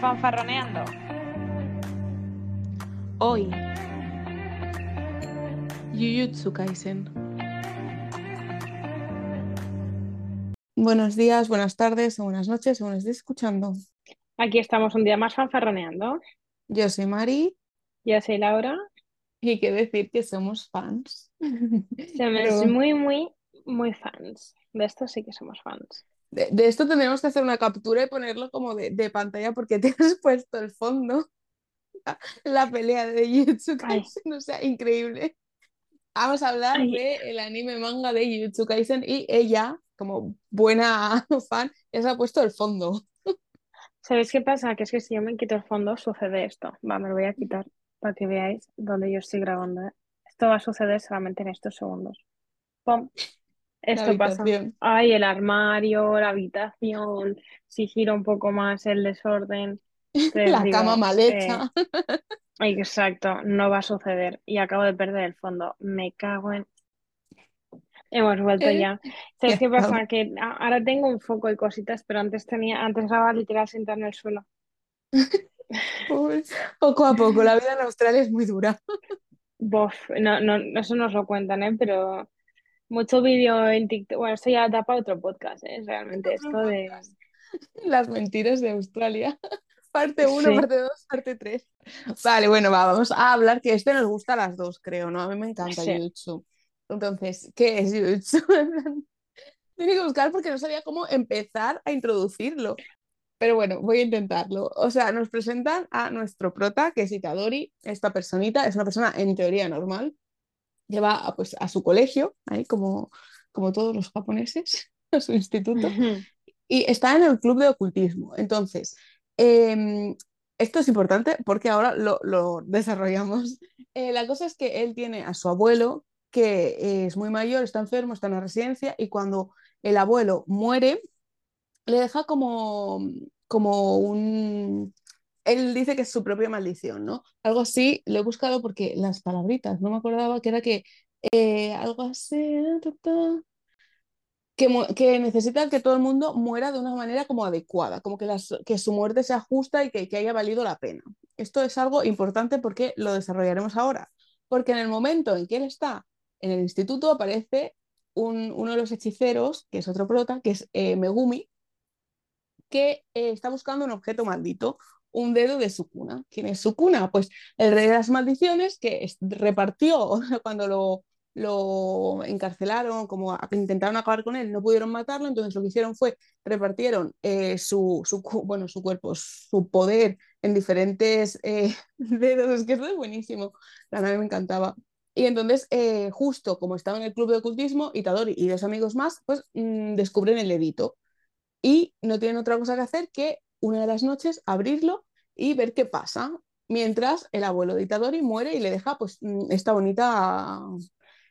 fanfarroneando. Hoy, Jujutsu Kaisen. Buenos días, buenas tardes o buenas noches según estés escuchando. Aquí estamos un día más fanfarroneando. Yo soy Mari Yo soy Laura. y qué decir que somos fans. Somos Pero muy, muy, muy fans. De esto sí que somos fans. De, de esto tendremos que hacer una captura y ponerlo como de, de pantalla porque te has puesto el fondo, la, la pelea de Jujutsu Kaisen, o sea, increíble. Vamos a hablar del anime manga de Jujutsu Kaisen y ella, como buena fan, ya se ha puesto el fondo. ¿sabéis qué pasa? Que es que si yo me quito el fondo sucede esto. Va, me lo voy a quitar para que veáis dónde yo estoy grabando. ¿eh? Esto va a suceder solamente en estos segundos. ¡Pum! Esto pasa. Ay, el armario, la habitación, si giro un poco más el desorden. Entonces La cama mal eh, hecha. exacto, no va a suceder. Y acabo de perder el fondo. Me cago en... Hemos vuelto Eh, ya. ¿Sabes qué pasa? Que ahora tengo un foco y cositas, pero antes tenía, antes estaba literal sentada en el suelo. Poco a poco, la vida en Australia es muy dura. Bof, no, no, eso nos lo cuentan, ¿eh? Pero mucho vídeo en TikTok. Bueno, esto ya da para otro podcast, ¿eh? Realmente esto de... Las mentiras de Australia. Parte 1, Sí. parte 2, parte 3. Vale, bueno, va, vamos a hablar que este nos gusta a las dos, creo, ¿no? A mí me encanta Sí. Jujutsu. Entonces, ¿qué es Jujutsu? Tengo que buscar porque no sabía cómo empezar a introducirlo. Pero bueno, voy a intentarlo. O sea, nos presentan a nuestro prota, que es Itadori. Esta personita es una persona en teoría normal. Lleva a, pues, a su colegio, ahí como, como todos los japoneses, a su instituto. Y está en el club de ocultismo. Entonces, em, esto es importante porque ahora lo, lo desarrollamos. Eh, la cosa es que él tiene a su abuelo que es muy mayor, está enfermo, está en la residencia y cuando el abuelo muere, le deja como, como un... Él dice que es su propia maldición, ¿no? Algo así, lo he buscado porque las palabritas, no me acordaba que era que eh, algo así... que, que necesita que todo el mundo muera de una manera como adecuada, como que, su muerte sea justa y que, haya valido la pena. Esto es algo importante porque lo desarrollaremos ahora, porque en el momento en que él está en el instituto aparece un- uno de los hechiceros, que es otro prota, que es eh, Megumi, que eh, está buscando un objeto maldito, un dedo de Sukuna. ¿Quién es Sukuna? Pues el rey de las maldiciones que repartió cuando lo, encarcelaron, como intentaron acabar con él, no pudieron matarlo, entonces lo que hicieron fue repartieron eh, su, su, bueno, su cuerpo, su poder en diferentes eh, dedos, es que es buenísimo, la nave me encantaba. Y entonces, eh, justo como estaba en el club de ocultismo, Itadori y dos amigos más, pues mm, descubren el dedito y no tienen otra cosa que hacer que una de las noches abrirlo y ver qué pasa, mientras el abuelo de Itadori muere y le deja pues mm, esta bonita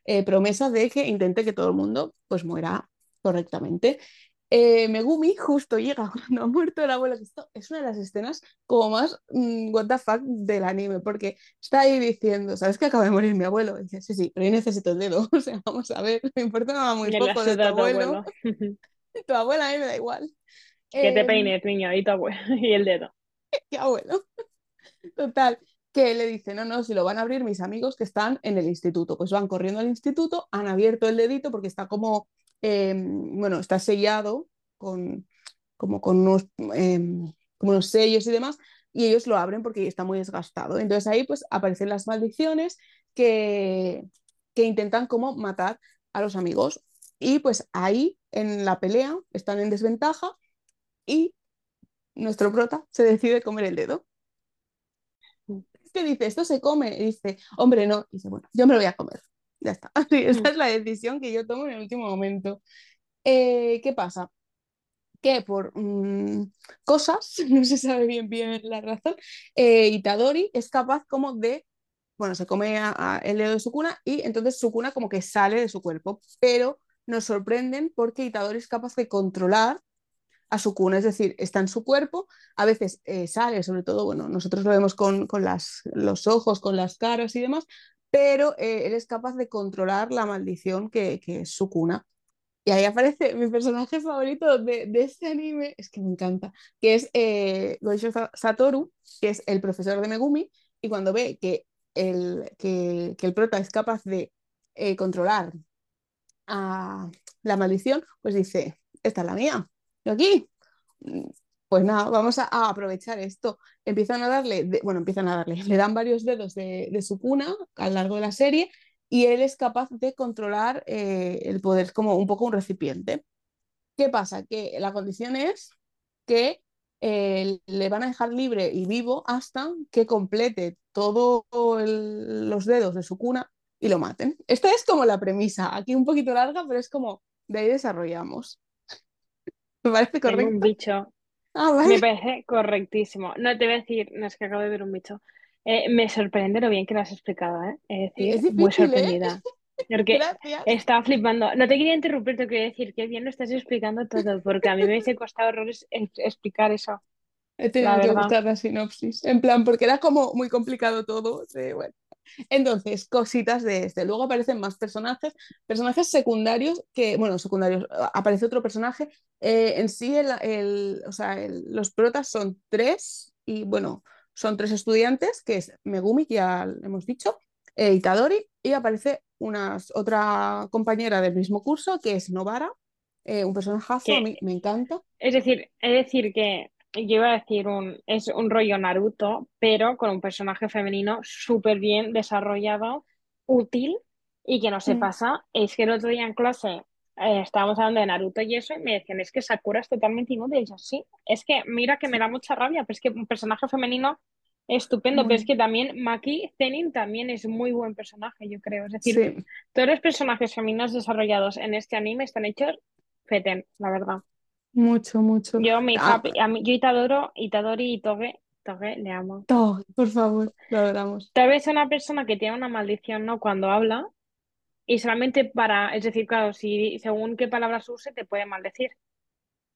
eh, promesa de que intente que todo el mundo pues muera correctamente. Eh, Megumi justo llega cuando ha muerto el abuelo, esto es una de las escenas como más mm, what the fuck del anime, porque está ahí diciendo, ¿sabes que acaba de morir mi abuelo? Y dice, sí, sí, pero yo necesito el dedo, o sea, vamos a ver, me importa muy Me la poco de tu abuelo. tu abuela a mí me da igual. Que te Eh, peines, niño, y tu abuelo, y el dedo. qué abuelo. Total, que le dice, no, no, si lo van a abrir mis amigos que están en el instituto. Pues van corriendo al instituto, han abierto el dedito porque está como, eh, bueno, está sellado con, como con unos, eh, como unos sellos y demás, y ellos lo abren porque está muy desgastado. Entonces ahí pues aparecen las maldiciones que, que intentan como matar a los amigos. Y pues ahí en la pelea están en desventaja y nuestro prota se decide comer el dedo. ¿Qué dice? ¿Esto se come? Y dice, hombre, no. Y dice, bueno, yo me lo voy a comer. Ya está. Así, esa es la decisión que yo tomo en el último momento. Eh, ¿qué pasa? Que por mm, cosas, no se sabe bien bien la razón, eh, Itadori es capaz como de, bueno, se come a- a el dedo de Sukuna y entonces Sukuna como que sale de su cuerpo, pero nos sorprenden porque Itadori es capaz de controlar a su cuna, es decir, está en su cuerpo, a veces eh, sale, sobre todo, bueno, nosotros lo vemos con, con las, los ojos, con las caras y demás, pero eh, él es capaz de controlar la maldición que, que es su cuna. Y ahí aparece mi personaje favorito de, de este anime, es que me encanta, que es eh, Satoru, que es el profesor de Megumi, y cuando ve que el, que, que el prota es capaz de eh, controlar a la maldición, pues dice, esta es la mía, aquí. Pues nada, vamos a, aprovechar esto. Empiezan a darle, bueno, empiezan a darle, le dan varios dedos de, de su cuna a lo largo de la serie y él es capaz de controlar eh, el poder como un poco un recipiente. ¿Qué pasa? Que la condición es que eh, le van a dejar libre y vivo hasta que complete todos los dedos de su cuna y lo maten. Esta es como la premisa, aquí un poquito larga, pero es como de ahí desarrollamos. ¿Me parece Tengo un correcto? bicho. Ah, Me parece correctísimo. No te voy a decir, no es que acabo de ver un bicho. Eh, me sorprende lo bien que lo has explicado, ¿eh? Es decir, es muy ¿eh? sorprendida. Porque Gracias. estaba flipando. No te quería interrumpir, te quería decir que bien lo estás explicando todo, porque a mí me hubiese costado horrores ex- explicar eso, He tenido que buscar la sinopsis, en plan, porque era como muy complicado todo. sí, bueno. Entonces, cositas de este. Luego aparecen más personajes, personajes secundarios que, bueno, secundarios, aparece otro personaje. Eh, en sí, el, el- o sea, el- los protas son tres y, bueno, son tres estudiantes, que es Megumi, que ya hemos dicho, eh, Itadori, y aparece unas, otra compañera del mismo curso, que es Novara, eh, un personajazo, a mí me encanta. es decir, es decir que yo iba a decir un, es un rollo Naruto, pero con un personaje femenino súper bien desarrollado, útil y que no se Mm, pasa. Es que el otro día en clase eh, estábamos hablando de Naruto y eso, y me decían, es que Sakura es totalmente inútil. Y yo, sí, es que mira que me da mucha rabia, pero es que un personaje femenino estupendo, pero es que también Maki Zenin también es muy buen personaje, yo creo. Es decir, sí, todos los personajes femeninos desarrollados en este anime están hechos feten, la verdad. Mucho, mucho. Yo, mi Ah, happy, a mí, yo Itadoro, Itadori y Toge, Toge le amo. todo, por favor, lo adoramos. Tal vez una persona que tiene una maldición, ¿no? Cuando habla, y solamente para, es decir, claro, si según qué palabras use, te puede maldecir,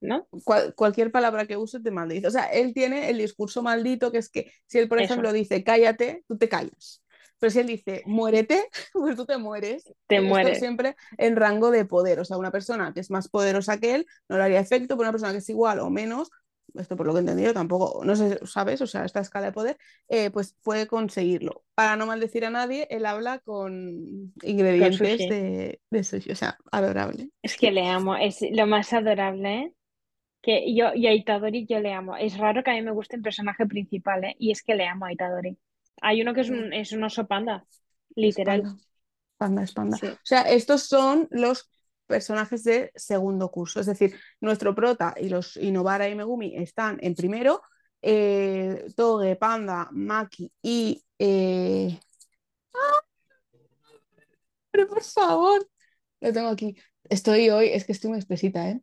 ¿no? Cual- cualquier palabra que use te maldice. O sea, él tiene el discurso maldito que es que si él, por ejemplo, dice cállate, tú te callas. Pero si él dice muérete, pues tú te mueres. te esto mueres. siempre en rango de poder. O sea, una persona que es más poderosa que él no le haría efecto, pero una persona que es igual o menos, esto por lo que he entendido tampoco, no sé, ¿sabes? O sea, esta escala de poder, eh, pues puede conseguirlo. Para no maldecir a nadie, él habla con Con ingredientes sushi. de, de sushi. O sea, adorable. Es que le amo, es lo más adorable, ¿eh? Que yo, y a Itadori yo le amo. Es raro que a mí me guste el personaje principal, ¿eh? Y es que le amo a Itadori. Hay uno que es un, es un oso panda, literal. panda. Panda es panda. Sí. O sea, estos son los personajes de segundo curso. Es decir, nuestro prota y los y Novara y Megumi están en primero. eh, Toge, Panda, Maki y. eh, Pero por favor, lo tengo aquí. Estoy hoy, es que estoy muy espesita, ¿eh?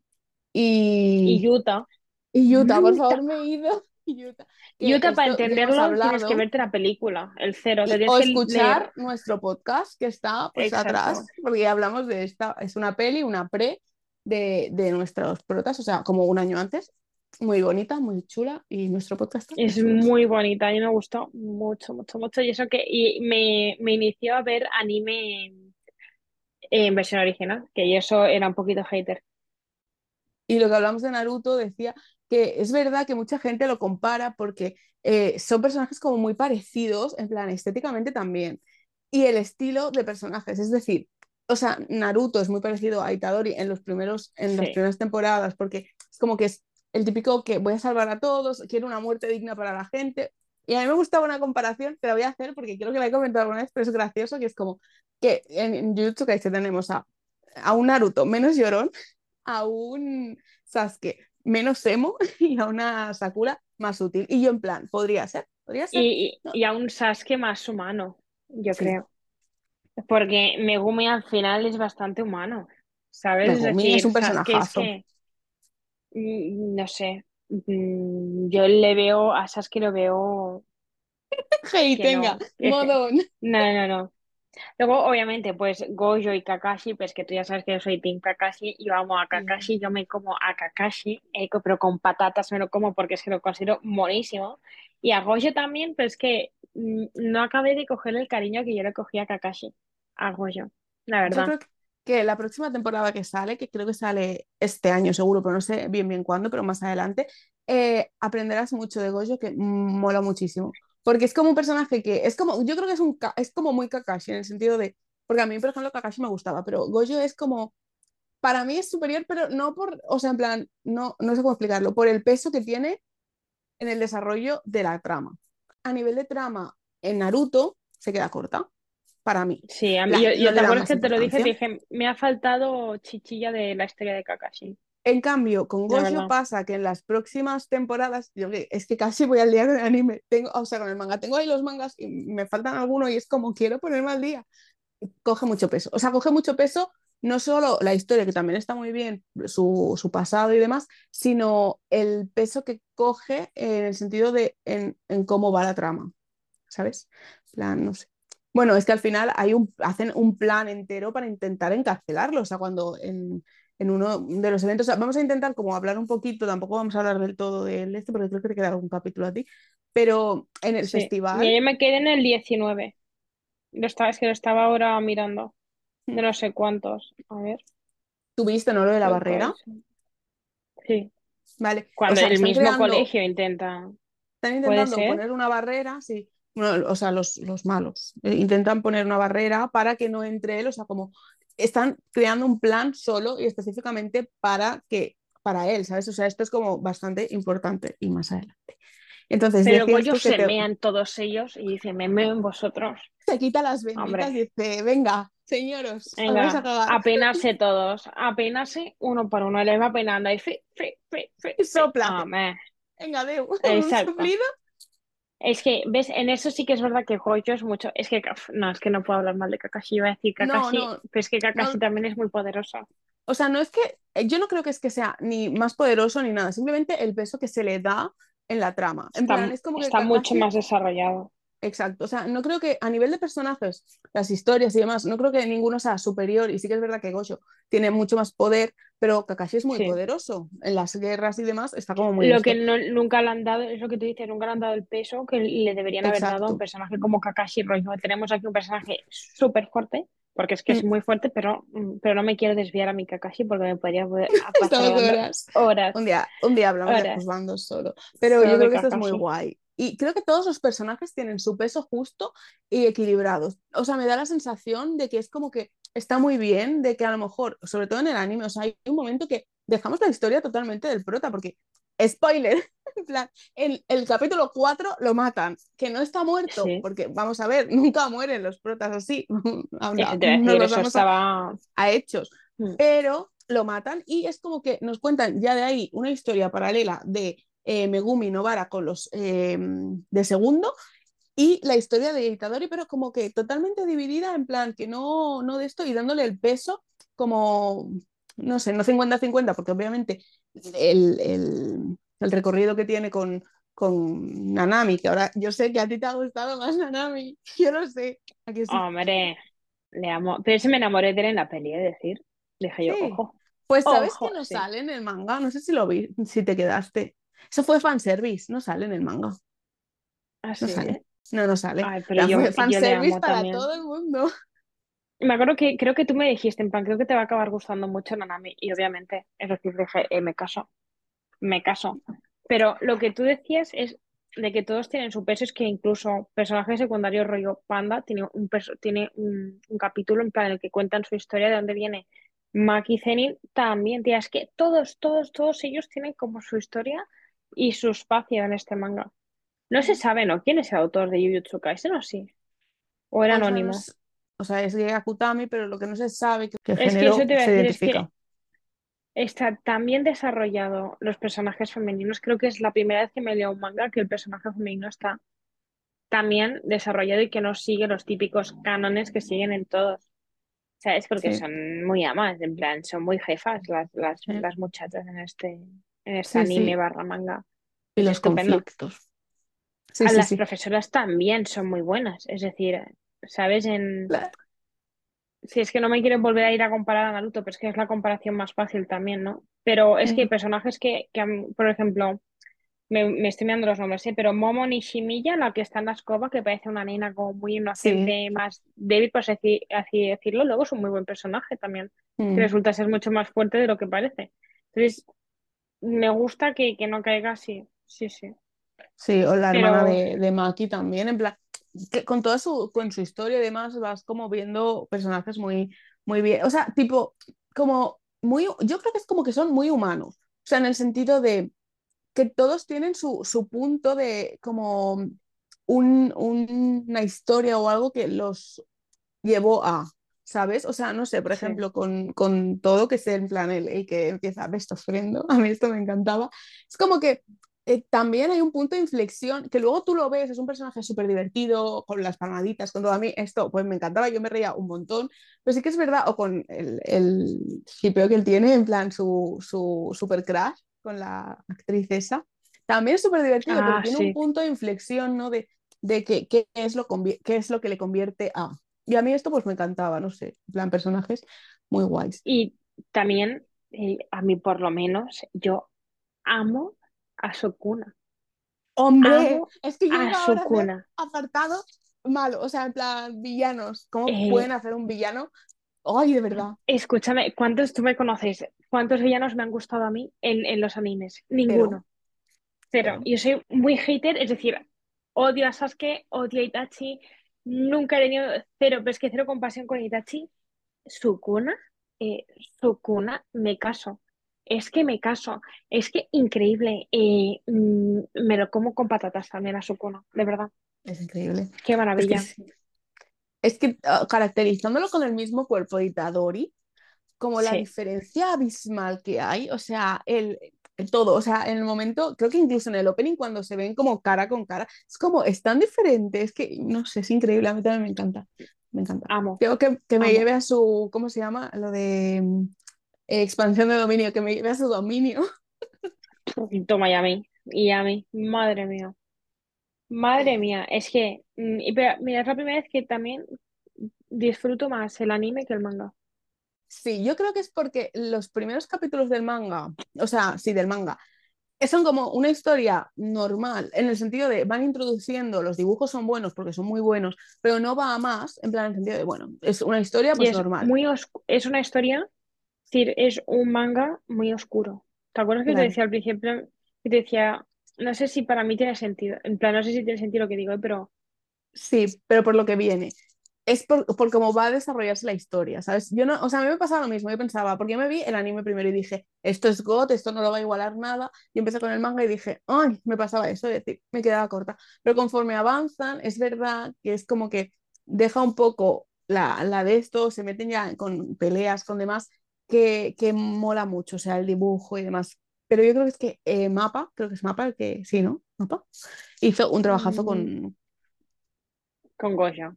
Y Y, Yuta. y Yuta, por favor, me he ido. Yuta. Que Yuta, para entenderlo, tienes que verte la película, el cero. Y, o leer. escuchar nuestro podcast que está pues atrás, porque ya hablamos de esta, es una peli, una pre de, de nuestros protas, o sea, como un año antes, muy bonita, muy chula, y nuestro podcast Es muy bonita, a mí me gustó mucho, mucho, mucho. Y eso que y me, me inició a ver anime en versión original, que yo eso era un poquito hater. Y lo que hablamos de Naruto decía que es verdad que mucha gente lo compara porque eh, son personajes como muy parecidos, en plan estéticamente también, y el estilo de personajes, es decir, o sea, Naruto es muy parecido a Itadori en los primeros, en las primeras temporadas, porque es como que es el típico que voy a salvar a todos, quiero una muerte digna para la gente. Y a mí me gustaba una comparación, te la voy a hacer porque creo que la he comentado alguna vez, pero es gracioso, que es como que en, en Jujutsu Kaisen tenemos a, a un Naruto menos llorón, a un Sasuke menos emo y a una Sakura más útil. Y yo en plan, podría ser, podría ser. Y, No, y, a un Sasuke más humano, yo sí, creo. Porque Megumi al final es bastante humano, ¿sabes? Es Megumi es decir, un es personajazo. que, mm, no sé, mm, yo le veo, a Sasuke lo veo Hey, tenga, no, modón. no, no, no. Luego, obviamente, pues Gojo y Kakashi, pues que tú ya sabes que yo soy Team Kakashi y vamos a Kakashi, yo me como a Kakashi, eh, pero con patatas me lo como porque es que lo considero monísimo. Y a Gojo también, pero es que mm, no acabé de coger el cariño que yo le cogí a Kakashi, a Gojo, la Yo verdad. creo que la próxima temporada que sale, que creo que sale este año seguro, pero no sé bien bien cuándo, pero más adelante, eh, aprenderás mucho de Gojo que mola muchísimo. Porque es como un personaje que es como, yo creo que es, un, es como muy Kakashi en el sentido de, porque a mí, por ejemplo, Kakashi me gustaba, pero Gojo es como, para mí es superior, pero no por, o sea, en plan, no, no sé cómo explicarlo, por el peso que tiene en el desarrollo de la trama. A nivel de trama, en Naruto se queda corta, para mí. Sí, a mí, yo, te acuerdas que te lo dije, te dije, me ha faltado chichilla de la historia de Kakashi. En cambio, con Gojo pasa que en las próximas temporadas, yo es que casi voy al día con el anime, tengo, o sea, con el manga, tengo ahí los mangas y me faltan algunos y es como quiero ponerme al día. Coge mucho peso, o sea, coge mucho peso no solo la historia, que también está muy bien, su, su pasado y demás, sino el peso que coge en el sentido de en, en cómo va la trama, ¿sabes? plan, no sé. Bueno, es que al final hay un, hacen un plan entero para intentar encarcelarlo, o sea, cuando en, en uno de los eventos, vamos a intentar como hablar un poquito, tampoco vamos a hablar del todo del este, porque creo que te queda algún capítulo a ti, pero en el festival... yo me quedé en el 19, lo estaba, es que lo estaba ahora mirando, de no sé cuántos, a ver. ¿Tuviste, no, lo de la barrera? Sí. Vale. Cuando el mismo colegio intenta... Están intentando poner una barrera, sí, o sea, los, los malos, eh, intentan poner una barrera para que no entre él, o sea, como están creando un plan solo y específicamente para que para él, ¿sabes? O sea, esto es como bastante importante y más adelante. Entonces, Pero ellos se mean todos ellos y dicen, me meo en vosotros. Se quita las benditas y dice, venga, señoros, venga, apenarse todos, apenarse uno por uno, les va penando y, fi, sopla. Venga, de un es que, ¿ves? En eso sí que es verdad que Gojo es mucho. Es que, no, es que no puedo hablar mal de Kakashi. Iba a decir Kakashi, pero es que Kakashi también es muy poderoso. O sea, no es que. Yo no creo que es que sea ni más poderoso ni nada. Simplemente el peso que se le da en la trama. En está, plan, es como que está mucho más desarrollado. Exacto, o sea, no creo que a nivel de personajes, las historias y demás, no creo que ninguno sea superior y sí que es verdad que Gojo tiene mucho más poder, pero Kakashi es muy poderoso en las guerras y demás, está como muy... Lo que nunca le han dado, es lo que tú dices, nunca le han dado el peso que le deberían haber dado a un personaje como Kakashi Rojo. Tenemos aquí un personaje súper fuerte, porque es que es mm. muy fuerte, pero, mm, pero no me quiero desviar a mi Kakashi porque me podría pasar horas. horas. Un día, un día hablamos de los bandos solo, pero yo creo que esto es muy guay. Y creo que todos los personajes tienen su peso justo y equilibrados. O sea, me da la sensación de que es como que está muy bien, de que a lo mejor, sobre todo en el anime, o sea, hay un momento que dejamos la historia totalmente del prota, porque, spoiler, en plan, en el capítulo 4 lo matan, que no está muerto, porque vamos a ver, nunca mueren los protas así, no los vamos a, a hechos, mm. pero lo matan y es como que nos cuentan ya de ahí una historia paralela de eh, Megumi Novara con los em, de segundo y la historia de Itadori, pero como que totalmente dividida en plan que no, no de esto y dándole el peso como, no sé, no 50-50, porque obviamente el, el, el, recorrido que tiene con, con Nanami, que ahora yo sé que a ti te ha gustado más Nanami, yo lo sé. Hombre, le amo, pero se me enamoré de él en la peli, es decir, dije yo, ojo. Pues sabes que no sale en el manga, no sé si lo vi, si te quedaste. Eso fue fanservice, no sale en el manga. ¿Ah, no sale. No, no sale. pero yo, fue fanservice para todo el mundo. Me acuerdo que creo que tú me dijiste, en plan, creo que te va a acabar gustando mucho Nanami. Y obviamente, es decir, dije, eh, me caso. Me caso. Pero lo que tú decías es de que todos tienen su peso, es que incluso personajes secundarios rollo Panda tiene un tiene un, capítulo en plan en el que cuentan su historia de dónde viene Maki Zenin también, tía, es que todos, todos, todos ellos tienen como su historia y su espacio en este manga. No se sabe, ¿no? ¿Quién es el autor de Jujutsu Kaisen o sí? ¿O era anónimo? o sea, es Akutami, pero lo que no se sabe que, es que eso te a decir, Es que está tan bien desarrollado los personajes femeninos. Creo que es la primera vez que me leo un manga que el personaje femenino está tan bien desarrollado y que no sigue los típicos cánones que siguen en todos. O sea, es porque son muy amas, en plan, son muy jefas las, las, las muchachas en este, en este anime barra manga. Y los conflictos. a las profesoras también son muy buenas. Es decir, ¿sabes? En... Si es que no me quiero volver a ir a comparar a Naruto, pero es que es la comparación más fácil también, ¿no? Pero es que hay personajes que, que por ejemplo, me, me estoy mirando los nombres, ¿eh? Pero Momo Nishimiya, la que está en la escoba, que parece una nena como muy Sí. inocente, más débil, por así, así decirlo, luego es un muy buen personaje también, que Mm. resulta ser mucho más fuerte de lo que parece. Entonces, me gusta que, que no caiga así, sí, sí. Sí, o la hermana Pero de, de Maki también, en plan, que con toda su, con su historia y demás vas como viendo personajes muy, muy bien, o sea, tipo, como muy, yo creo que es como que son muy humanos, o sea, en el sentido de que todos tienen su, su punto de como un- un- una historia o algo que los llevó a, ¿sabes? O sea, no sé, por sí. ejemplo, con, con todo que es en plan el, el que empieza a esto ofrendo, a mí esto me encantaba. Es como que eh, también hay un punto de inflexión que luego tú lo ves, es un personaje súper divertido, con las palmaditas, con todo. A mí esto, pues me encantaba, yo me reía un montón, pero sí que es verdad, o con el, el que él tiene, en plan su, su super crush con la actriz esa. También es súper divertido porque Ah, tiene un sí. punto de inflexión, ¿no? De, de que, qué es lo, qué es lo que le convierte a. Y a mí esto pues me encantaba, no sé, en plan personajes muy guays. Y también, eh, a mí por lo menos, yo amo a Sukuna. Hombre, Amo es que yo a iba ahora a hacer Sukuna. apartado malo, o sea, en plan villanos. ¿Cómo Eh, pueden hacer un villano? Ay, de verdad, escúchame, ¿cuántos tú me conoces? ¿Cuántos villanos me han gustado a mí en, en los animes? Ninguno. Pero pero, yo soy muy hater, es decir, odio a Sasuke, odio a Itachi, nunca he tenido cero, pero es que cero compasión con Itachi. Sukuna, eh, Sukuna, me caso. Es que me caso. Es que increíble. Eh, mm, me lo como con patatas también a Sukuna, de verdad. es increíble. Qué Es que maravilla. Es que ah, caracterizándolo con el mismo cuerpo de Itadori, como la Sí. diferencia abismal que hay, o sea, el todo, o sea, en el momento, creo que incluso en el opening cuando se ven como cara con cara, es como, es tan diferente, es que, no sé, es increíble, a mí también me encanta, me encanta. Amo, Creo que, que me amo. lleve a su, ¿cómo se llama? Lo de mm, eh, expansión de dominio, que me lleve a su dominio. Toma, y a mí. Y a mí. Madre mía. Madre mía. Es que, mm, y pero, mira, es la primera vez que también disfruto más el anime que el manga. Sí, yo creo que es porque los primeros capítulos del manga, o sea, sí, del manga, son como una historia normal, en el sentido de van introduciendo, los dibujos son buenos porque son muy buenos, pero no va a más, en plan, en el sentido de, bueno, es una historia Y pues es normal. muy es una historia, es decir, es un manga muy oscuro. ¿Te acuerdas que te decía al principio? Que te decía, no sé si para mí tiene sentido, en plan, no sé si tiene sentido lo que digo, ¿eh? pero sí, pero por lo que viene. Es por, por cómo va a desarrollarse la historia, ¿sabes? Yo no, o sea, a mí me pasaba lo mismo, yo pensaba, porque yo me vi el anime primero y dije, esto es God, esto no lo va a igualar nada, y empecé con el manga y dije, ay, me pasaba eso, es decir, me quedaba corta. Pero conforme avanzan, es verdad que es como que deja un poco la, la de esto, se meten ya con peleas, con demás, que, que mola mucho, o sea, el dibujo y demás. Pero yo creo que es que eh, Mapa, creo que es Mapa el que, sí, ¿no? Mapa, hizo un trabajazo mm, con, con Gojo.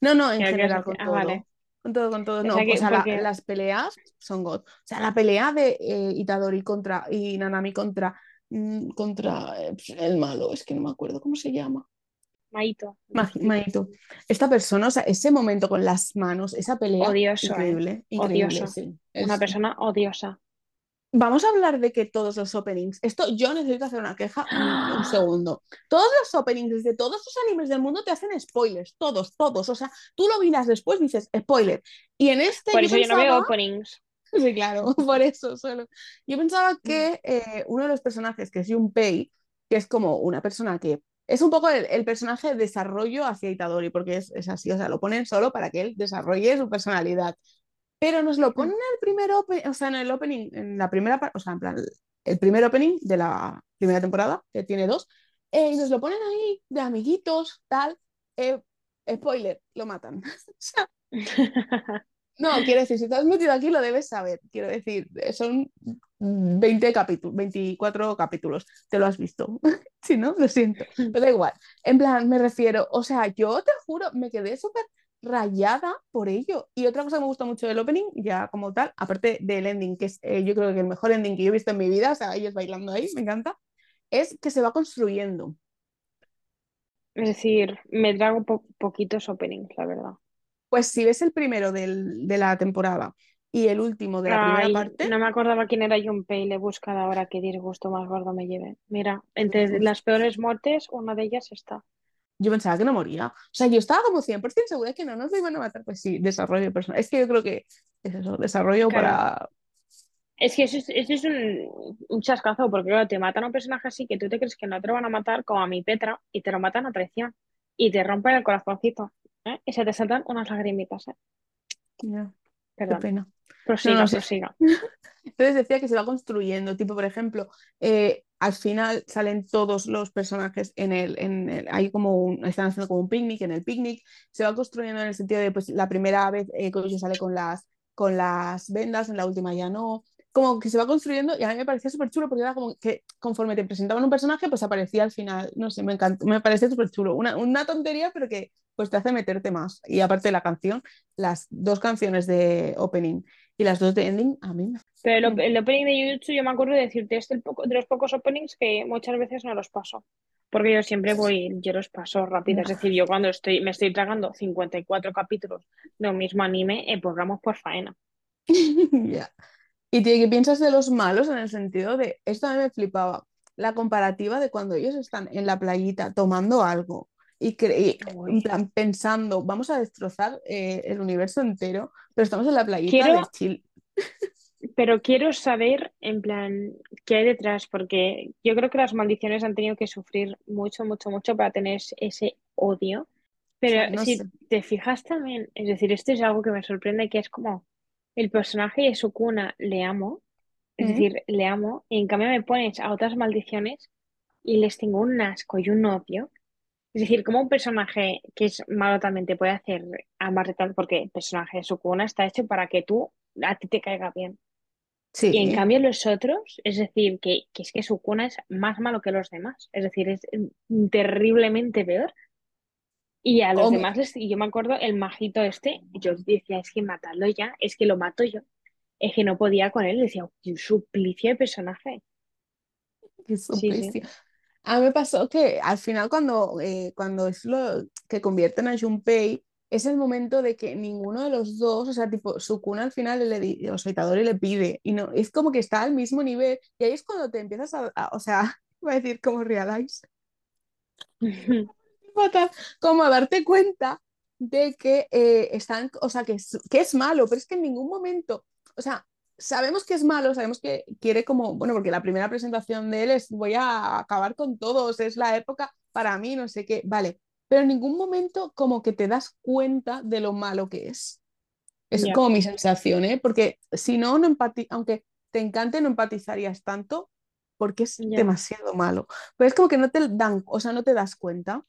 No, no, en ¿Qué quieres general, con Ah, vale. todo. Con todo, con todo. No, Pensaba o que, sea, la- las peleas son God. O sea, la pelea de eh, Itadori contra y Nanami contra, mm, contra eh, el malo, es que no me acuerdo cómo se llama. Maito, Ma-. Maito. Esta persona, o sea, ese momento con las manos, esa pelea, Odioso, ¿eh? increíble, increíble, Odioso. sí. Una persona odiosa. Vamos a hablar de que todos los openings, esto yo necesito hacer una queja, mm, un segundo. Todos los openings de todos los animes del mundo te hacen spoilers, todos, todos. O sea, tú lo miras después, dices spoiler. Y en este Por yo eso yo no veo pensaba, openings. sí, claro, por eso solo. Yo pensaba que eh, uno de los personajes, que es Junpei, que es como una persona que es un poco el, el personaje de desarrollo hacia Itadori, porque es, es así, o sea, lo ponen solo para que él desarrolle su personalidad. Pero nos lo ponen en el primer opening, o sea, en el opening, en la primera parte, o sea, en plan, el primer opening de la primera temporada, que tiene dos, eh, y nos lo ponen ahí de amiguitos, tal. eh, spoiler, lo matan. No, quiero decir, si te has metido aquí lo debes saber. Quiero decir, son 20 capítulos, 24 capítulos, te lo has visto. Si no, lo siento, pero da igual. En plan, me refiero, o sea, yo te juro, me quedé súper rayada por ello. Y otra cosa que me gusta mucho del opening, ya como tal, aparte del ending, que es eh, yo creo que el mejor ending que yo he visto en mi vida, o sea, ellos bailando ahí, me encanta, es que se va construyendo. Es decir, me trago po- poquitos openings, la verdad. Pues si ves el primero del- de la temporada y el último de la primera parte. no me acordaba quién era Junpei, le he buscado ahora qué disgusto más gordo me lleve. Mira, entre las peores muertes, una de ellas está. Yo pensaba que no moría. O sea, yo estaba como 100% segura de que no nos lo iban a matar. Pues sí, desarrollo personal. Es que yo creo que es eso, desarrollo Claro. para... Es que eso es, eso es un, un chascazo, porque claro, te matan a un personaje así que tú te crees que no te lo van a matar, como a mi Petra, y te lo matan a traición. Y te rompen el corazoncito, ¿eh? Y se te saltan unas lagrimitas, ¿eh? Ya, qué pena. Prosiga, No, no prosiga. Entonces decía que se va construyendo, tipo, por ejemplo, eh, al final salen todos los personajes en el, en el- hay como un, están haciendo como un picnic, en el picnic se va construyendo en el sentido de, pues, la primera vez eh, sale con las, con las vendas, en la última ya no, como que se va construyendo y a mí me parecía súper chulo porque era como que conforme te presentaban un personaje, pues aparecía al final, no sé, me encantó, me parecía súper chulo, una, una tontería, pero que pues te hace meterte más. Y aparte de la canción, las dos canciones de opening y las dos de ending, a mí me Pero el, el opening de Jujutsu yo me acuerdo de decirte, es el poco, de los pocos openings que muchas veces no los paso. Porque yo siempre voy, yo los paso rápido. Es decir, yo cuando estoy, me estoy tragando 54 capítulos de un mismo anime, eh, pues vamos por faena. Ya. Y tío, ¿qué piensas de los malos en el sentido de, esto a mí me flipaba, la comparativa de cuando ellos están en la playita tomando algo y, y, en Uy. plan pensando, vamos a destrozar eh, el universo entero, pero estamos en la playita Quiero- de chill. Pero quiero saber, en plan, qué hay detrás, porque yo creo que las maldiciones han tenido que sufrir mucho, mucho, mucho para tener ese odio. Pero no si sé. te fijas también, es decir, esto es algo que me sorprende, que es como el personaje de Sukuna le amo, es Mm. decir, le amo, y en cambio me pones a otras maldiciones y les tengo un asco y un odio. Es decir, como un personaje que es malo también te puede hacer amar de tanto, porque el personaje de Sukuna está hecho para que tú, a ti te caiga bien. Y en Sí, cambio los otros, es decir, que, que es que Sukuna es más malo que los demás, es decir, es mm, terriblemente peor. Y a los demás, les- y yo me acuerdo, el majito este, yo decía, es que matarlo ya, es que lo mato yo. Es que no podía con él, decía, un suplicio de personaje. qué Sí, sí. suplicio. A mí me pasó que al final cuando, eh, cuando es lo que convierten a Junpei, es el momento de que ninguno de los dos, o sea, tipo, Sukuna al final le o sea, Itadori le pide, y no, es como que está al mismo nivel, y ahí es cuando te empiezas a, a- o sea, iba a decir como realize, fatal, como a darte cuenta de que eh, están, o sea, que es, que es malo, pero es que en ningún momento, o sea, sabemos que es malo, sabemos que quiere como, bueno, porque la primera presentación de él es voy a acabar con todos, es la época para mí, no sé qué, vale, pero en ningún momento como que te das cuenta de lo malo que es. Es como mi sensación, ¿eh? Porque si no, no aunque te encante, no empatizarías tanto porque es demasiado malo. Pero es como que no te dan, o sea, no te das cuenta.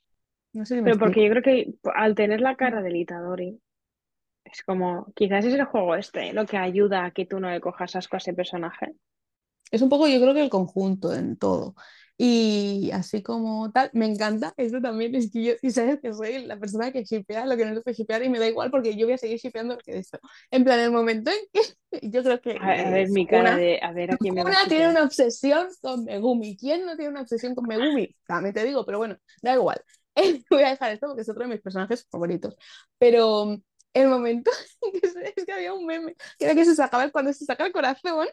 No sé si me Pero porque yo creo que al tener la cara del Itadori, es como, quizás es el juego este lo que ayuda a que tú no le cojas asco a ese personaje. Es un poco, yo creo que el conjunto en todo. Y así como tal, me encanta, eso también es que yo, y sabes que soy la persona que shipea lo que no puede shipear y me da igual porque yo voy a seguir shipeando lo que esto. En plan, el momento en que yo creo que A, a eh, ver, mi cara Sukuna- de, a ver a quién me Una tiene una obsesión con Megumi. ¿Quién no tiene una obsesión con Megumi? También te digo, pero bueno, da igual. Voy a dejar esto porque es otro de mis personajes favoritos. Pero mm, el momento en que se- es que había un meme que era que se sacaba cuando se saca el corazón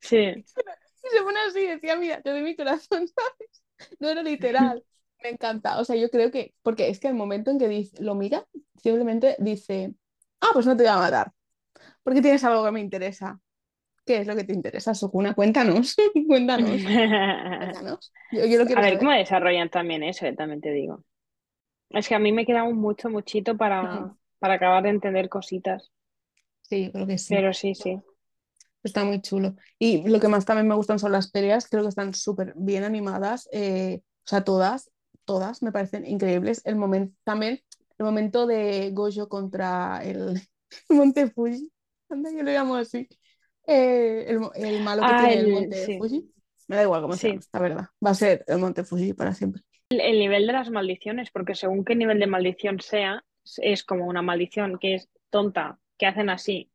Sí, y se pone así decía, mira, te doy mi corazón, ¿sabes? No era literal. Me encanta. O sea, yo creo que, porque es que el momento en que dice, lo mira, simplemente dice, ah, pues no te voy a matar, porque tienes algo que me interesa. ¿Qué es lo que te interesa, Sukuna? Cuéntanos, cuéntanos, cuéntanos. Yo, yo lo quiero A ver saber. cómo desarrollan también eso, eh, también te digo. Es que a mí me queda un mucho, muchito para, para acabar de entender cositas. Sí, creo que sí. Pero sí, sí. Está muy chulo. Y lo que más también me gustan son las peleas, creo que están súper bien animadas. eh, o sea, todas, todas me parecen increíbles. El momento, también el momento de Gojo contra el Monte Fuji. Anda, yo lo llamo así. Eh, el, malo que Ah, tiene el el- Monte sí. Fuji. Me da igual cómo se Sí. llama, la verdad. Va a ser el Monte Fuji para siempre. El, el nivel de las maldiciones, porque según qué nivel de maldición sea, es- como una maldición que es tonta, que hacen así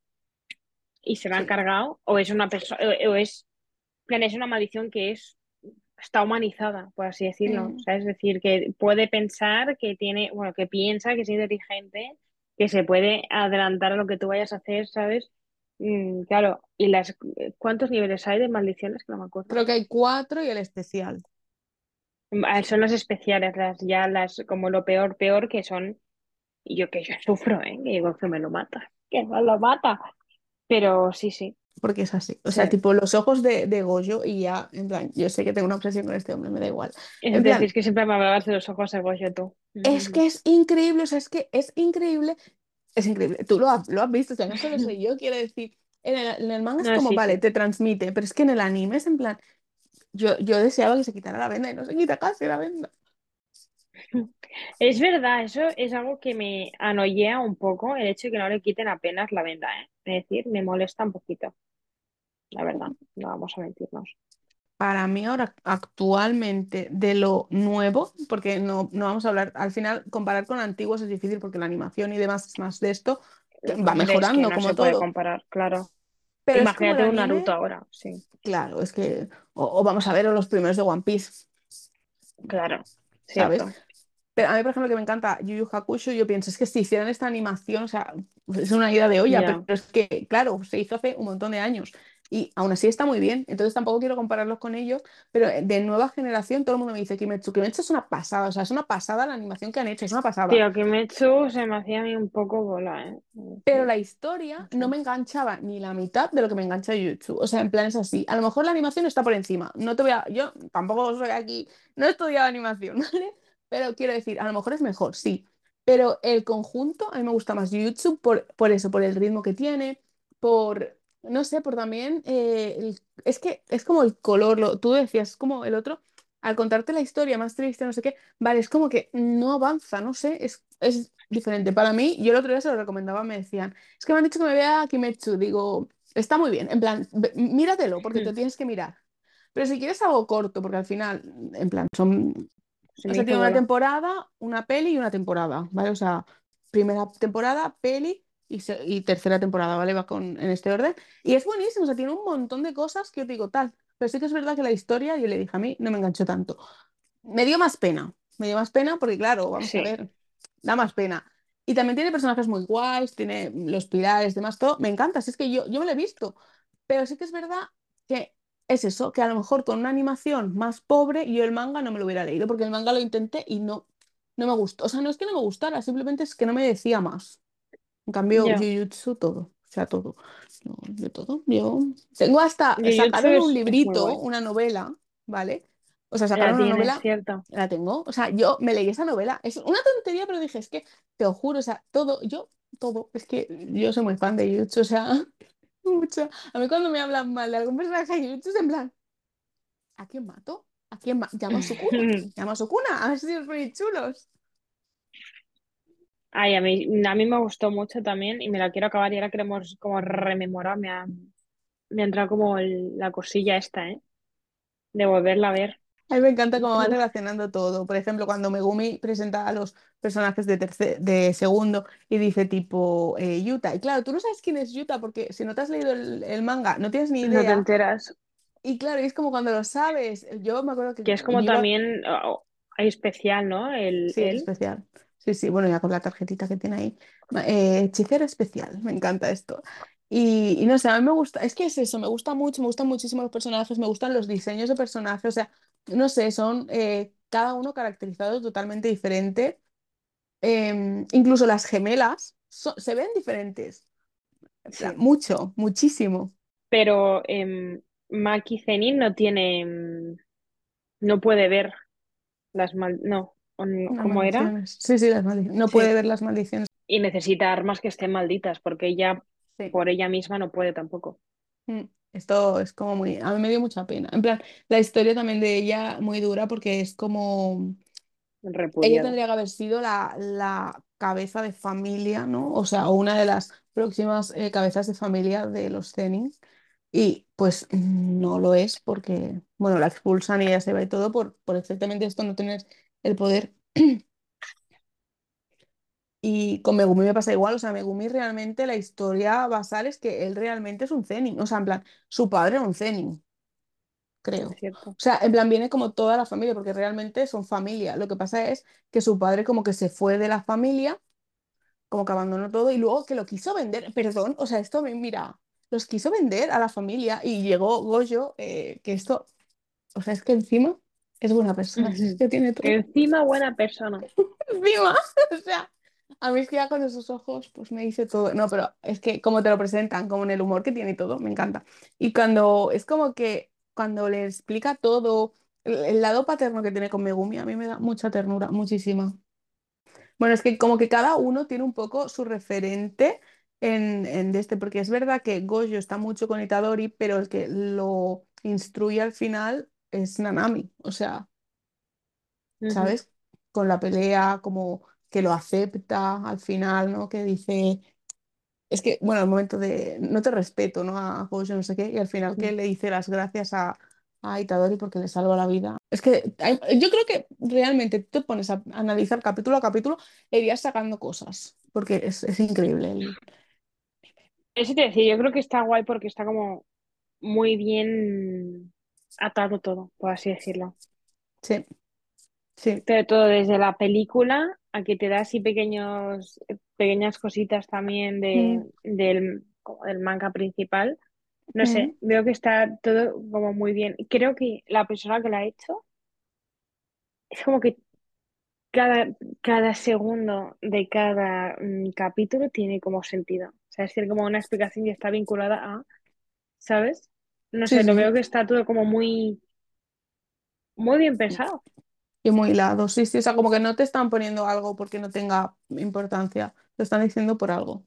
y se la han Sí. cargado, o es una persona, o es, plan, es una maldición que es, está humanizada, por así decirlo. Mm. O sea, es decir, que puede pensar, que tiene, bueno, que piensa, que es inteligente, que se puede adelantar a lo que tú vayas a hacer, ¿sabes? Mm, claro, ¿y las cuántos niveles hay de maldiciones? Que no me acuerdo. Creo que hay cuatro y el especial. Ah, Son las especiales, las ya las como lo peor, peor que son. Y yo que yo sufro, ¿eh? Que digo que me lo mata. Que me lo mata. Pero sí, sí. Porque es así. O sea, Se- tipo los ojos de, de Goyo y ya, en plan, yo sé que tengo una obsesión con este hombre, me da igual. Es En decir, que siempre me hablabas de los ojos de Goyo tú. es que es increíble, o sea, es que es increíble, es increíble. Tú lo has, lo has visto, o sea, no solo soy yo, quiero decir, en el, en el manga es No, como, sí, vale, sí. te transmite, pero es que en el anime es en plan, yo, yo deseaba que se quitara la venda y no se quita casi la venda. Es verdad, eso es algo que me anoyea un poco, el hecho de que no le quiten apenas la venda, ¿eh? Es decir, me molesta un poquito, la verdad, no vamos a mentirnos. Para mí ahora, actualmente, de lo nuevo, porque no, no vamos a hablar, al final, comparar con antiguos es difícil porque la animación y demás es más de esto, va Hombre, es que mejorando no como se puede todo. comparar, claro. Pero Imagínate un Naruto ahora, sí, claro, es que, o, o vamos a ver los primeros de One Piece, claro, ¿sabes? cierto. Pero a mí, por ejemplo, que me encanta Yu Yu Hakusho, yo pienso, es que si hicieran esta animación, o sea, es una ida de olla, pero es que, claro, se hizo hace un montón de años y aún así está muy bien, entonces tampoco quiero compararlos con ellos, pero de nueva generación todo el mundo me dice Kimetsu, Kimetsu es una pasada, o sea, es una pasada la animación que han hecho, es una pasada. Tío, Kimetsu se me hacía a mí un poco bola, ¿eh? Pero la historia no me enganchaba ni la mitad de lo que me engancha Jujutsu. O sea, en plan es así. A lo mejor la animación está por encima. No te voy a. Yo tampoco soy aquí. No he estudiado animación, ¿vale? Pero quiero decir, a lo mejor es mejor, sí. Pero el conjunto, a mí me gusta más Jujutsu por, por eso, por el ritmo que tiene, por. No sé, por también. eh, el- es que es como el color, lo, tú decías, es como el otro. Al contarte la historia más triste, no sé qué, vale, es como que no avanza, no sé, es, es diferente. Para mí, yo el otro día se lo recomendaba, me decían. Es que me han dicho que me vea Kimetsu. Digo, está muy bien. En plan, ve- míratelo porque te tienes que mirar. Pero si quieres algo corto, porque al final, en plan, son. Se O me sea, hizo tiene una bola. temporada, una peli y una temporada, ¿vale? O sea, primera temporada, peli y, se- y tercera temporada, ¿vale? Va con, en este orden. Y es buenísimo, o sea, tiene un montón de cosas que yo te digo tal. Pero sí que es verdad que la historia, yo le dije a mí, no me enganchó tanto. Me dio más pena, me dio más pena porque, claro, vamos a ver, da más pena. Y también tiene personajes muy guays, tiene los pilares, demás, todo. Me encanta, si es que yo, yo me lo he visto. Pero sí que es verdad que es eso, que a lo mejor con una animación más pobre yo el manga no me lo hubiera leído, porque el manga lo intenté y no, no me gustó. O sea, no es que no me gustara, simplemente es que no me decía más. En cambio, ya. Jujutsu todo, o sea, todo. No, yo todo. Yo tengo hasta, Jujutsu sacaron un es, es muy librito, guay. una novela, ¿vale? O sea, La sacaron una tienes, novela, cierto. la tengo. O sea, yo me leí esa novela. Es una tontería, pero dije, es que te lo juro, o sea, todo, yo, todo. Es que yo soy muy fan de Jujutsu, o sea, mucho. A mí cuando me hablan mal de algún personaje de Jujutsu es en plan, ¿a quién mato? ¿A quién ma Llama a Sukuna. Llama a Sukuna, a ver si os ponéis chulos. Ay, a mí, a mí me gustó mucho también y me la quiero acabar y ahora queremos como rememorar, me ha, me ha entrado como el- la cosilla esta, ¿eh? De volverla a ver. A mí me encanta cómo van relacionando todo. Por ejemplo, cuando Megumi presenta a los personajes de, terce- de segundo y dice tipo eh, Yuta. Y claro, tú no sabes quién es Yuta porque si no te has leído el, el manga, no tienes ni no te idea. enteras. Y claro, y es como cuando lo sabes. Yo me acuerdo que Que es yo como iba... también, oh, hay especial, ¿no? El, Sí, es él. especial. Sí, sí, bueno, ya con la tarjetita que tiene ahí. Eh, hechicero especial, me encanta esto. Y, y no sé, a mí me gusta, es que es eso, me gusta mucho, me gustan muchísimo los personajes, me gustan los diseños de personajes, o sea, no sé, son eh, cada uno caracterizado totalmente diferente. Em, incluso las gemelas so- se ven diferentes, en plan, Sí. mucho, muchísimo. Pero em, Maki Zenin no tiene, em, no puede ver las mal, no, o ¿cómo era? Sí, sí, las maldiciones. No puede ver las maldiciones. Y necesita armas que estén malditas, porque ella Sí. por ella misma no puede tampoco. Mm, Esto es como muy, a mí me dio mucha pena. En plan, la historia también de ella muy dura porque es como, ella Repudiada. tendría que haber sido la, la cabeza de familia, ¿no? O sea, una de las próximas eh, cabezas de familia de los Zenin. Y pues no lo es porque, bueno, la expulsan y ella se va y todo por, por exactamente esto, no tener el poder. Y con Megumi me pasa igual, o sea, Megumi realmente la historia basal es que él realmente es un Zenin, o sea, en plan, su padre era un Zenin. creo. O sea, en plan viene como toda la familia, porque realmente son familia. Lo que pasa es que su padre como que se fue de la familia, como que abandonó todo y luego que lo quiso vender. Perdón, o sea, esto me mira. los quiso vender a la familia y llegó Goyo, eh, que esto, o sea, es que encima es buena persona, es que tiene todo. Encima buena persona. Encima, o sea, a mí es que ya con esos ojos, pues me dice todo. No, pero es que como te lo presentan, como en el humor que tiene y todo, me encanta. Y cuando es como que cuando le explica todo, el, el lado paterno que tiene con Megumi, a mí me da mucha ternura, muchísima. Bueno, es que como que cada uno tiene un poco su referente en, en este, porque es verdad que Gojo está mucho con Itadori, pero el que lo instruye al final es Nanami. O sea. ¿sabes? Con la pelea, como que lo acepta al final, ¿no? Que dice, es que, bueno, el momento de, no te respeto, ¿no? A Gojo, no sé qué, y al final que le dice las gracias a, a Itadori porque le salva la vida. Es que hay- yo creo que realmente tú te pones a analizar capítulo a capítulo e irías sacando cosas, porque es, es increíble. el- Eso te decía, yo creo que está guay porque está como muy bien atado todo, por así decirlo. Sí, sí. Pero todo desde la película a que te da así pequeños, pequeñas cositas también de, Mm, del, como del manga principal. No mm. sé, veo que está todo como muy bien. Creo que la persona que la ha hecho es como que cada, cada segundo de cada mm, capítulo tiene como sentido. O sea, es decir, como una explicación que está vinculada a, ¿sabes? No Sí, sé, lo sí. veo que está todo como muy, muy bien pensado. Y muy hilado, sí, sí. O sea, como que no te están poniendo algo porque no tenga importancia, lo están diciendo por algo. O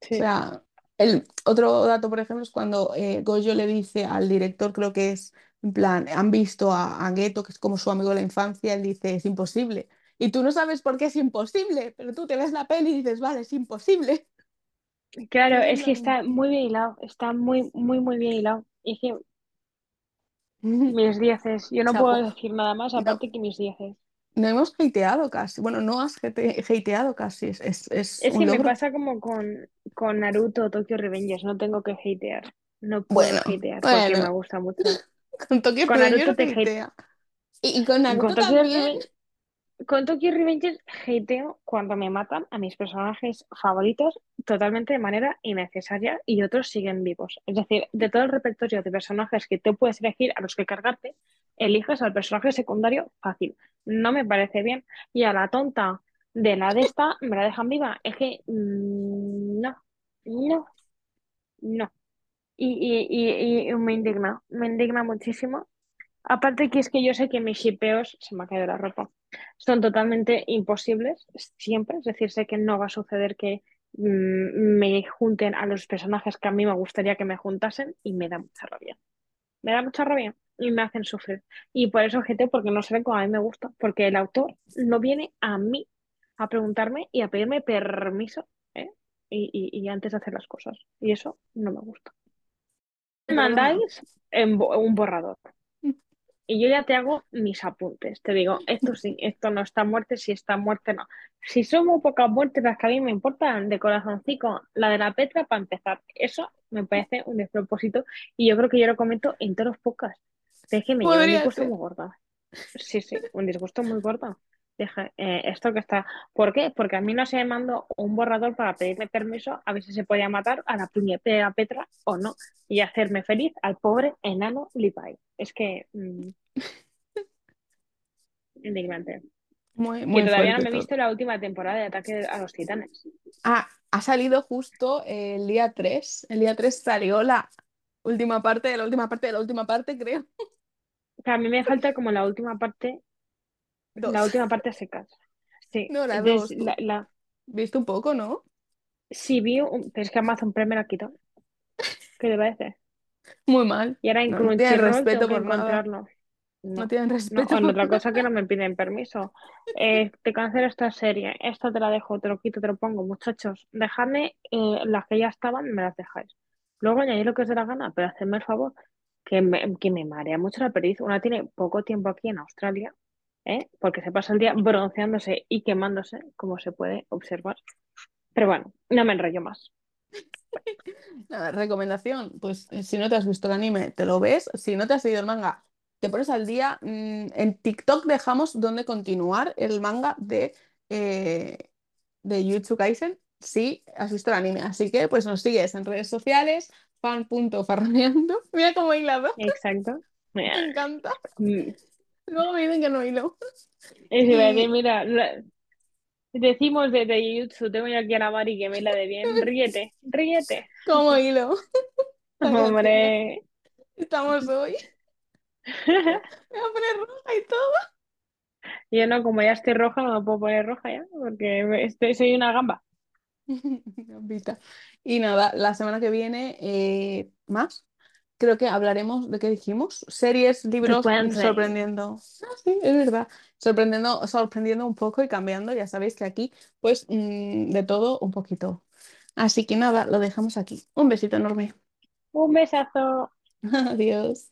Sí, sea, el otro dato, por ejemplo, es cuando eh, Gojo le dice al director, creo que es, en plan, han visto a, a Geto, que es como su amigo de la infancia, él dice, es imposible. Y tú no sabes por qué es imposible, pero tú te ves la peli y dices, vale, es imposible. Claro, es que está muy bien hilado, está muy, muy, muy bien hilado. Y es que mis dieces, yo no puedo decir nada más No, aparte que mis dieces. no hemos hateado casi. Bueno, no has hate- hateado casi. Es, es, es Es un que me pasa como con, con Naruto o Tokyo Revengers, no tengo que hatear, no puedo Bueno, hatear porque me bueno. gusta mucho. Con Tokyo Revengers Naruto te hate, hatea. Y, y con Naruto también. Con Tokyo Revengers hateo cuando me matan a mis personajes favoritos totalmente de manera innecesaria y otros siguen vivos. Es decir, de todo el repertorio de personajes que te puedes elegir a los que cargarte, eliges al personaje secundario fácil. No me parece bien. Y a la tonta de la de esta me la dejan viva. Es que mm, no, no, no. Y, y, y, y me indigna, me indigna muchísimo Aparte que es que yo sé que mis shipeos, se me ha caído la ropa, son totalmente imposibles siempre, es decir, sé que no va a suceder que mm, me junten a los personajes que a mí me gustaría que me juntasen y me da mucha rabia. Me da mucha rabia y me hacen sufrir. Y por eso GT, porque no se ve como a mí me gusta, porque el autor no viene a mí a preguntarme y a pedirme permiso, ¿eh? Y, y, y antes de hacer las cosas. Y eso no me gusta. Me mandáis en bo- un borrador. Y yo ya te hago mis apuntes. Te digo, esto sí, esto no está muerte, si está muerte, no. Si son muy pocas muertes las que a mí me importan, de corazoncito, la de la Petra para empezar. Eso me parece un despropósito y yo creo que yo lo comento en todos. Pero es que me lleva un disgusto ser. muy gordo. Sí, sí, un disgusto muy gordo. Dije, eh, esto que está. ¿Por qué? Porque a mí no se me mandó un borrador para pedirme permiso a ver si se podía matar a la puñetera Petra o no y hacerme feliz al pobre enano Lipai. Es que. mm, Indignante. Muy, muy todavía no me he todo. visto la última temporada de Ataque a los Titanes. Ah, ha salido justo el día 3. El día 3 salió la última parte de la última parte de la última parte, creo. O sea, a mí me falta como la última parte, la última parte a secas. Sí, No, la dos, la, la, ¿Viste un poco, no? sí vi, un, pero es que Amazon Prime me la quitó. ¿Qué te parece? Muy mal. Y ahora en No, no tienen respeto por nada. encontrarlo. No No, tienen no, respeto por otra cosa que no me piden permiso. Eh, te cancelo esta serie, esta te la dejo, te lo quito, te lo pongo. Muchachos, dejadme eh, las que ya estaban, me las dejáis. Luego añadid lo que os dé la gana, pero hacedme el favor, que me, que me marea mucho la perdiz. Una tiene poco tiempo aquí en Australia, ¿eh? porque se pasa el día bronceándose y quemándose, como se puede observar. Pero bueno, no me enrollo más. Nada, recomendación, pues eh, si no te has visto el anime, te lo ves. Si no te has leído el manga, te pones al día. Mm, en TikTok dejamos donde continuar el manga de, eh, de Jujutsu Kaisen. si has visto el anime. Así que pues nos sigues en redes sociales, fan.farroneando. Mira cómo hilado, Exacto. me encanta. Luego me dicen que no hilo. Es verdad, Y mira, la- decimos desde Jujutsu, tengo yo aquí a la Mari que me la de bien, ríete, ríete. como hilo. Hombre. Estamos hoy. Me voy a poner roja y todo. Yo no, como ya estoy roja, no me puedo poner roja ya, porque estoy, soy una gamba. Gambita. Y nada, la semana que viene eh, más. Creo que hablaremos de qué dijimos. Series, libros, sorprendiendo. Ah, sí, es verdad. Sorprendiendo, sorprendiendo un poco y cambiando. Ya sabéis que aquí, pues, mm, de todo un poquito. Así que nada, lo dejamos aquí. Un besito enorme. Un besazo. Adiós.